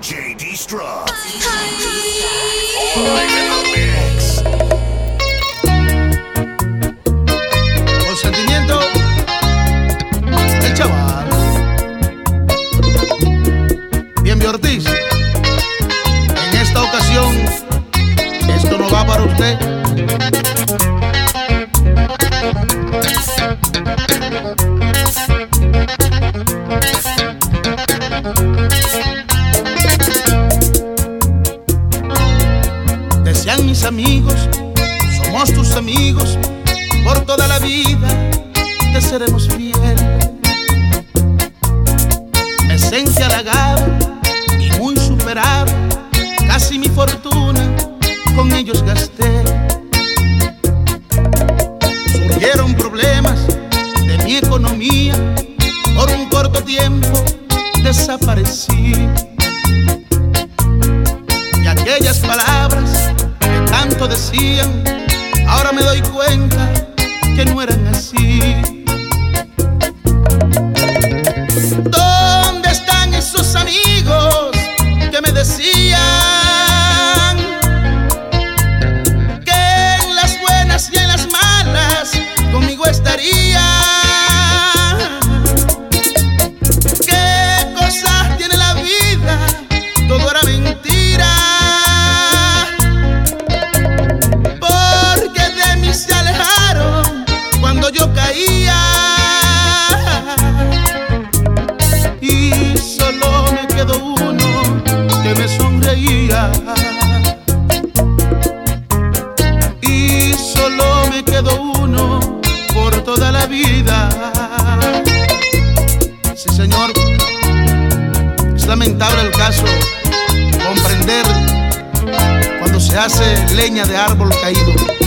DJ Destruct. mis amigos, somos tus amigos, por toda la vida te seremos fiel. Me sentí halagado y muy superado, casi mi fortuna con ellos gasté. Surgieron problemas de mi economía, por un corto tiempo desaparecí. Ahora me doy cuenta que no eran así. leña de árbol caído.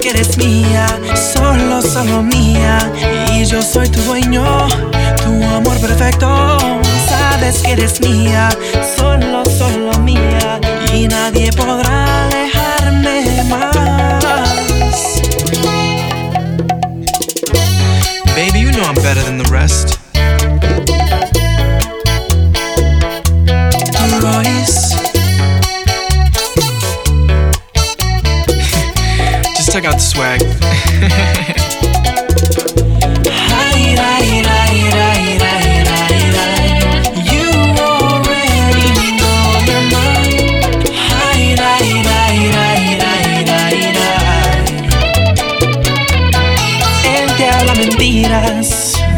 que eres mía, solo, solo mía. Y yo soy tu dueño, tu amor perfecto. Sabes que eres mía, solo, solo mía. Y nadie podrá. Check out the swag.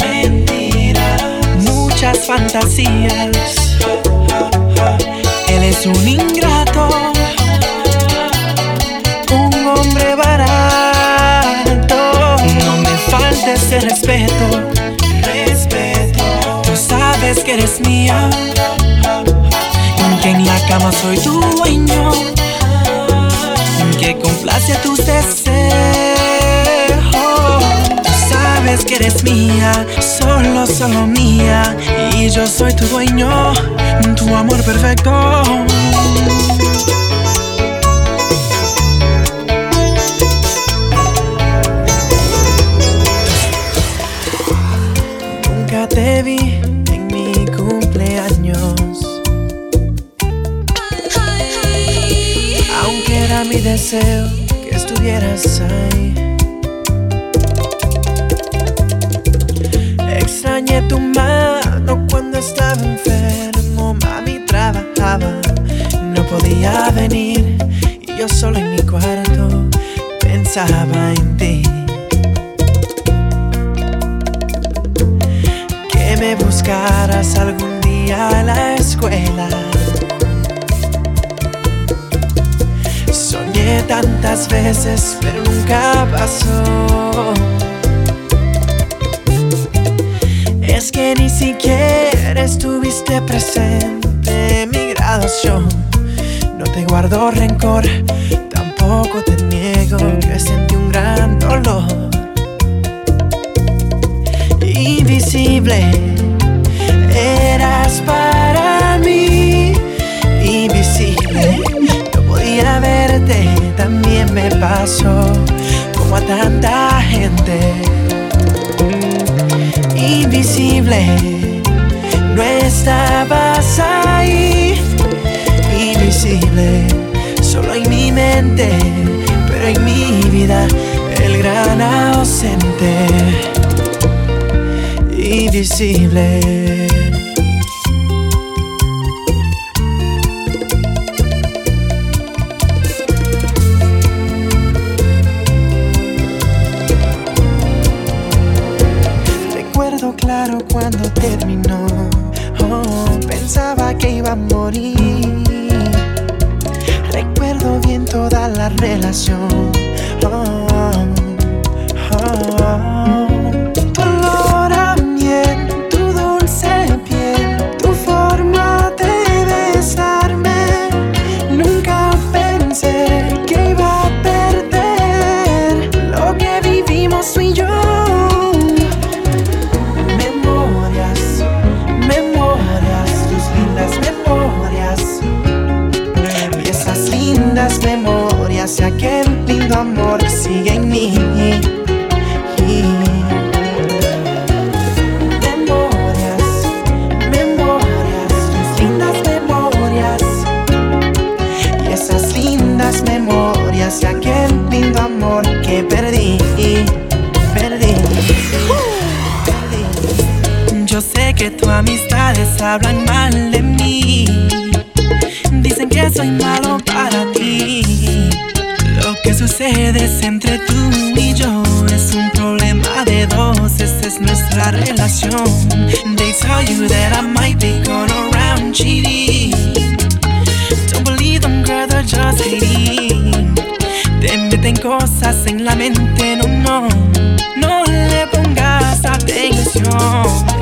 Mentiras, muchas fantasías. Él es un ingrato. Ese respeto, respeto. Tú sabes que eres mía, que en la cama soy tu dueño, que complace tus deseos sabes que eres mía, solo, solo mía. Y yo soy tu dueño, tu amor perfecto. En mi cumpleaños. Aunque era mi deseo que estuvieras ahí. Extrañé tu mano cuando estaba enfermo. Mami trabajaba, no podía venir. Y yo solo en mi cuarto pensaba en ti. Algún día a la escuela. Soñé tantas veces, pero nunca pasó. Es que ni siquiera estuviste presente en mi graduación. No te guardo rencor, tampoco te niego que sentí un gran dolor. Invisible, para mí. Invisible, no podía verte, también me pasó como a tanta gente invisible. No estabas ahí, invisible, solo en mi mente, pero en mi vida el gran ausente, invisible. Sé que tus amistades hablan mal de mí. Dicen que soy malo para ti. Lo que sucede es entre tú y yo. Es un problema de dos. Esta es nuestra relación. They tell you that I might be going around cheating. Don't believe them, girl, they're just hating. Te meten cosas en la mente, no, no. No le pongas atención.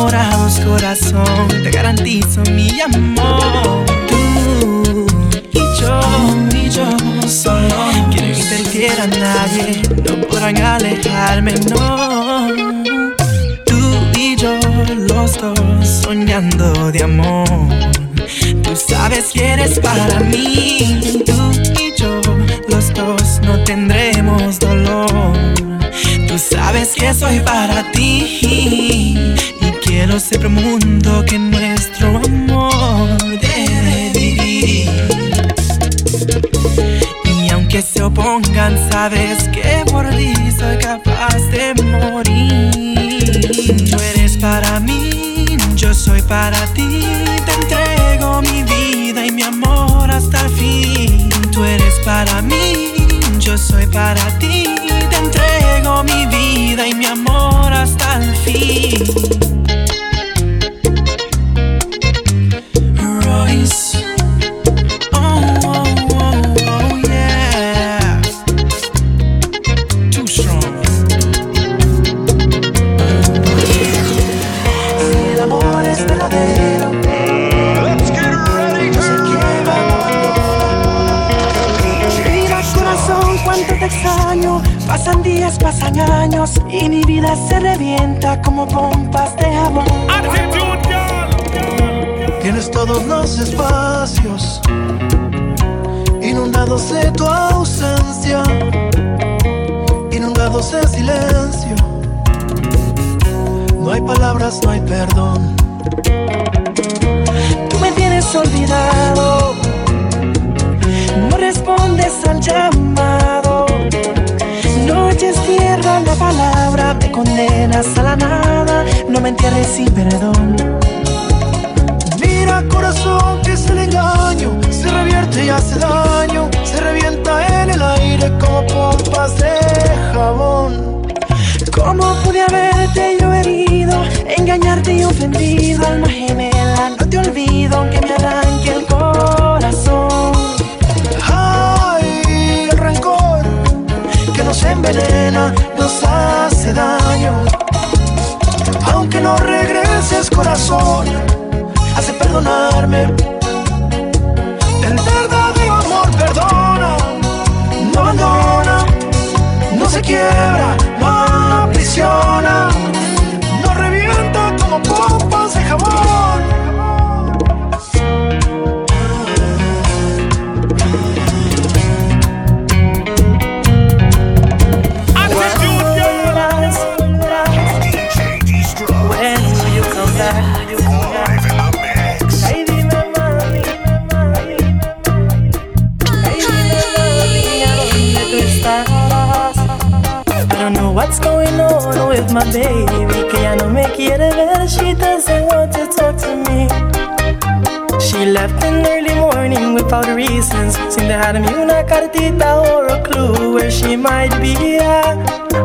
Enamorados corazón, te garantizo mi amor. Tú y yo, y yo, solo quiero que interfiera nadie, no podrán alejarme, no. Tú y yo, los dos, soñando de amor. Tú sabes que eres para mí. Tú y yo, los dos, no tendremos dolor. Tú sabes que soy para ti. Quiero ser un mundo que nuestro amor debe vivir. Y aunque se opongan, sabes que por ti soy capaz de morir. Tú eres para mí, yo soy para ti. Te entrego mi vida y mi amor hasta el fin. Tú eres para mí, yo soy para ti. Te entrego mi vida y mi amor hasta el fin. Palabras, no hay perdón. Tú me tienes olvidado, no respondes al llamado. Noches cierran la palabra, me condenas a la nada. No me entierres sin perdón. Mira corazón que es el engaño, se revierte y hace daño, se revienta en el aire como pompas de jabón. ¿Cómo pude haberte engañarte y ofendido? Alma gemela, no te olvido aunque me arranque el corazón. Ay, el rencor que nos envenena, nos hace daño. Aunque no regreses corazón, hace perdonarme. El verdadero amor perdona, no abandona, no se quiebra, no aprisiona, She left in early morning without reasons Sin dejarme una cartita or a clue Where she might be at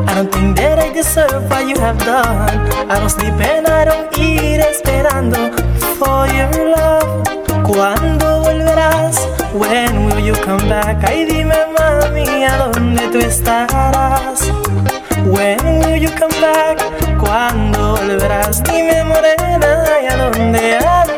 I don't think that I deserve what you have done I don't sleep and I don't eat Esperando for your love ¿Cuándo volverás? When will you come back? Ay dime mami, ¿a dónde tú estarás? When will you come back? ¿Cuándo volverás? Dime morena, ¿y a dónde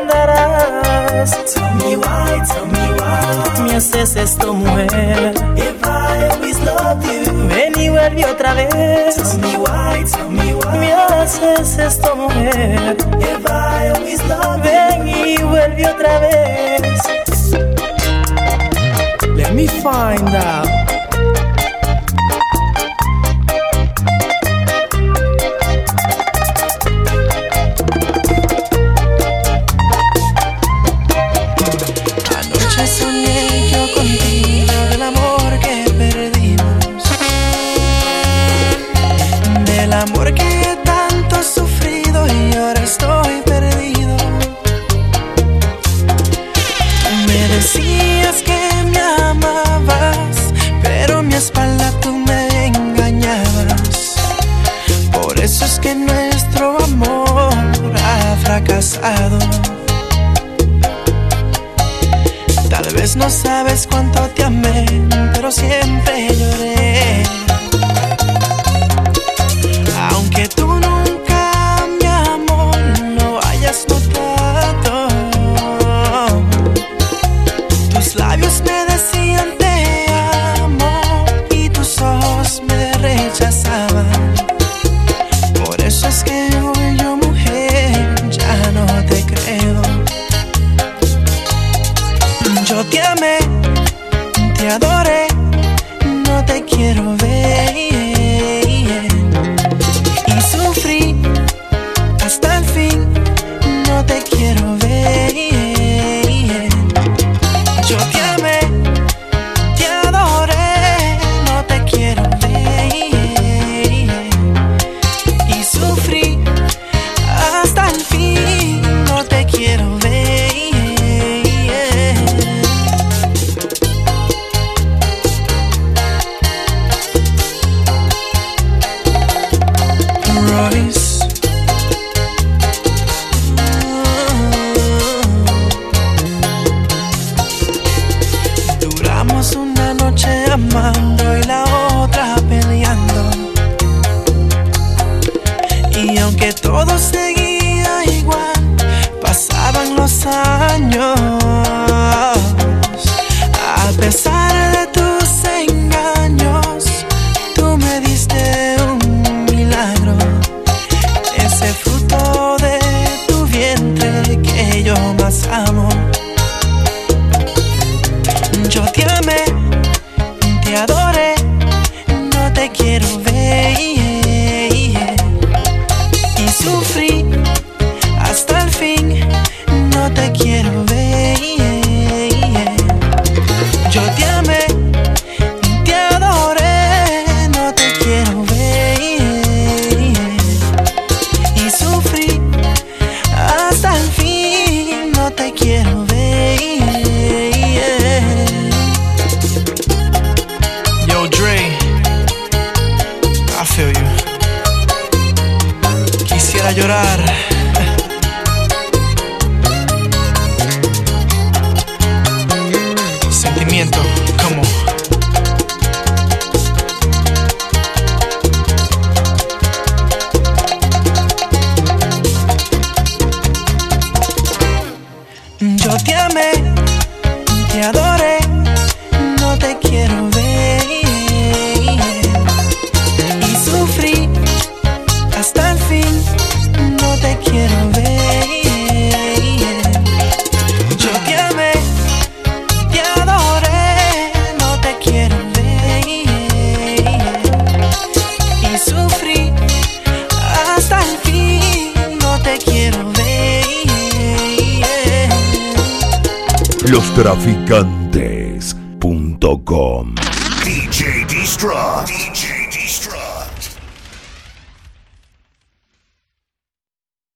andarás? Tell me why, tell me why. Me haces esto mujer. If I always loved you. Ven y vuelve otra vez. Tell me why, tell me why. Me haces esto mujer. If I always loved you. Ven y vuelve otra vez. Let me find out fing llorar. Lostraficantes.com